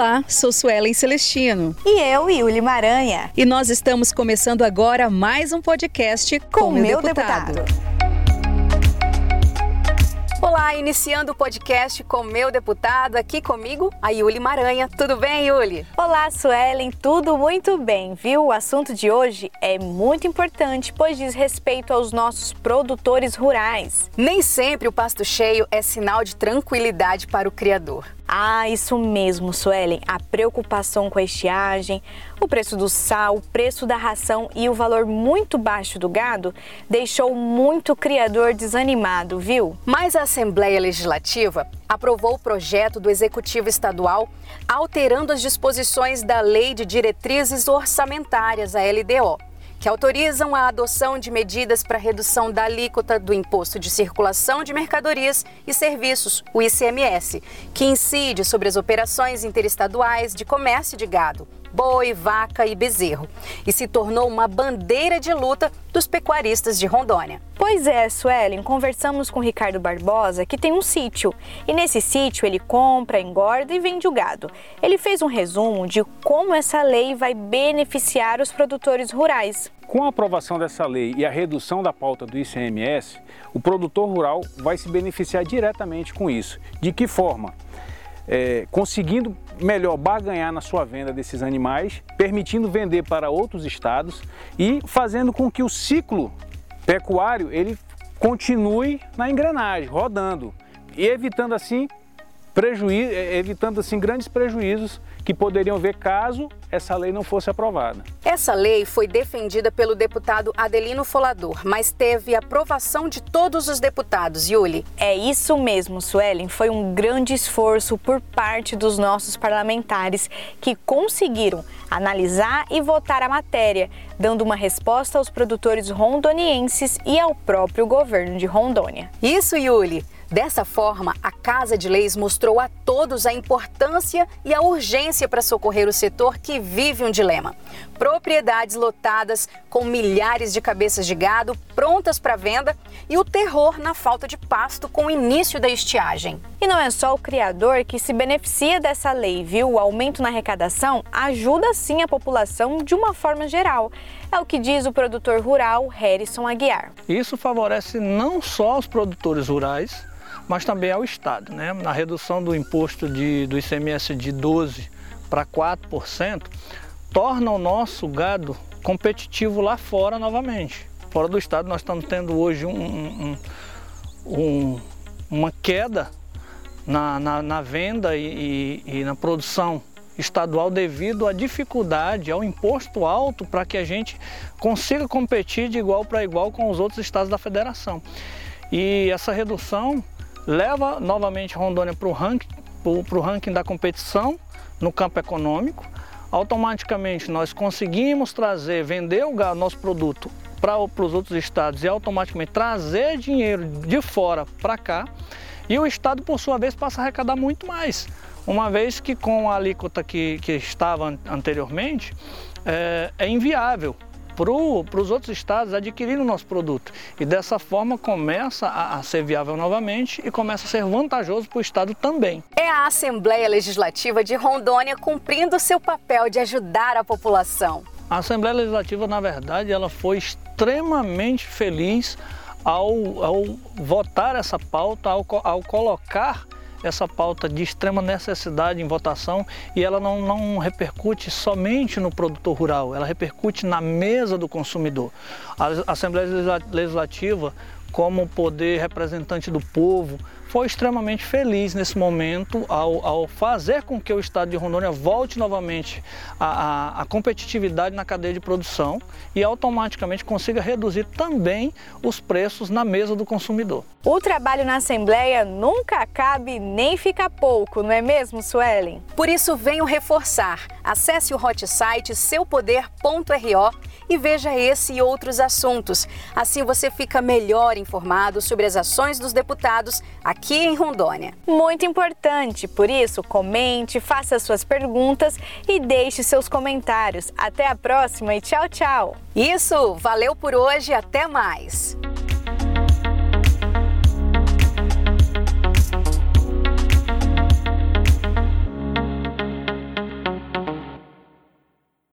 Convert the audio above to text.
Olá, sou Suelen Celestino. E eu, Yuli Maranha. E nós estamos começando agora mais um podcast com, com meu deputado. deputado. Olá, iniciando o podcast com meu deputado, aqui comigo, a Yuli Maranha. Tudo bem, Yuli? Olá, Suelen, tudo muito bem, viu? O assunto de hoje é muito importante, pois diz respeito aos nossos produtores rurais. Nem sempre o pasto cheio é sinal de tranquilidade para o criador. Ah, isso mesmo, Suelen. A preocupação com a estiagem, o preço do sal, o preço da ração e o valor muito baixo do gado deixou muito criador desanimado, viu? Mas a Assembleia Legislativa aprovou o projeto do Executivo Estadual alterando as disposições da Lei de Diretrizes Orçamentárias, a LDO que autorizam a adoção de medidas para redução da alíquota do Imposto de Circulação de Mercadorias e Serviços, o ICMS, que incide sobre as operações interestaduais de comércio de gado, boi, vaca e bezerro, e se tornou uma bandeira de luta dos pecuaristas de Rondônia. Pois é, Suelen, conversamos com Ricardo Barbosa, que tem um sítio, e nesse sítio ele compra, engorda e vende o gado. Ele fez um resumo de como essa lei vai beneficiar os produtores rurais. Com a aprovação dessa lei e a redução da pauta do ICMS, o produtor rural vai se beneficiar diretamente com isso. De que forma? É, conseguindo melhor barganhar na sua venda desses animais, permitindo vender para outros estados e fazendo com que o ciclo pecuário ele continue na engrenagem, rodando. E evitando assim prejuízo, evitando assim grandes prejuízos que poderiam ver caso essa lei não fosse aprovada. Essa lei foi defendida pelo deputado Adelino Folador, mas teve aprovação de todos os deputados, Yuli. É isso mesmo, Suelen. Foi um grande esforço por parte dos nossos parlamentares que conseguiram analisar e votar a matéria, dando uma resposta aos produtores rondonienses e ao próprio governo de Rondônia. Isso, Yuli. Dessa forma, a Casa de Leis mostrou a todos a importância e a urgência para socorrer o setor que vive um dilema. Propriedades lotadas com milhares de cabeças de gado prontas para venda e o terror na falta de pasto com o início da estiagem. E não é só o criador que se beneficia dessa lei, viu? O aumento na arrecadação ajuda sim a população de uma forma geral. É o que diz o produtor rural Harrison Aguiar. Isso favorece não só os produtores rurais, mas também ao Estado. Né? Na redução do imposto de, do ICMS de 12% para 4%, torna o nosso gado competitivo lá fora novamente. Fora do Estado nós estamos tendo hoje um, um, um, uma queda na, na, na venda e, e, e na produção estadual devido à dificuldade, ao imposto alto para que a gente consiga competir de igual para igual com os outros estados da federação. E essa redução leva novamente Rondônia para o ranking, ranking da competição no campo econômico. Automaticamente nós conseguimos trazer, vender o nosso produto para os outros estados e automaticamente trazer dinheiro de fora para cá. E o estado, por sua vez, passa a arrecadar muito mais, uma vez que com a alíquota que, que estava anteriormente, é, é inviável para os outros estados adquirirem o nosso produto. E dessa forma começa a, a ser viável novamente e começa a ser vantajoso para o estado também. É a Assembleia Legislativa de Rondônia cumprindo seu papel de ajudar a população. A Assembleia Legislativa, na verdade, ela foi extremamente feliz ao, ao votar essa pauta, ao, ao colocar essa pauta de extrema necessidade em votação e ela não, não repercute somente no produtor rural, ela repercute na mesa do consumidor. A Assembleia Legislativa, como poder representante do povo, foi extremamente feliz nesse momento ao, ao, fazer com que o estado de Rondônia volte novamente à, competitividade na cadeia de produção e automaticamente consiga reduzir também os preços na mesa do consumidor. O trabalho na Assembleia nunca acaba nem fica pouco, não é mesmo, Suelen? Por isso venho reforçar. Acesse o hot site seupoder.ro e veja esse e outros assuntos. Assim você fica melhor informado sobre as ações dos deputados aqui em Rondônia. Muito importante, por isso comente, faça suas perguntas e deixe seus comentários. Até a próxima e tchau, tchau. Isso, valeu por hoje, até mais.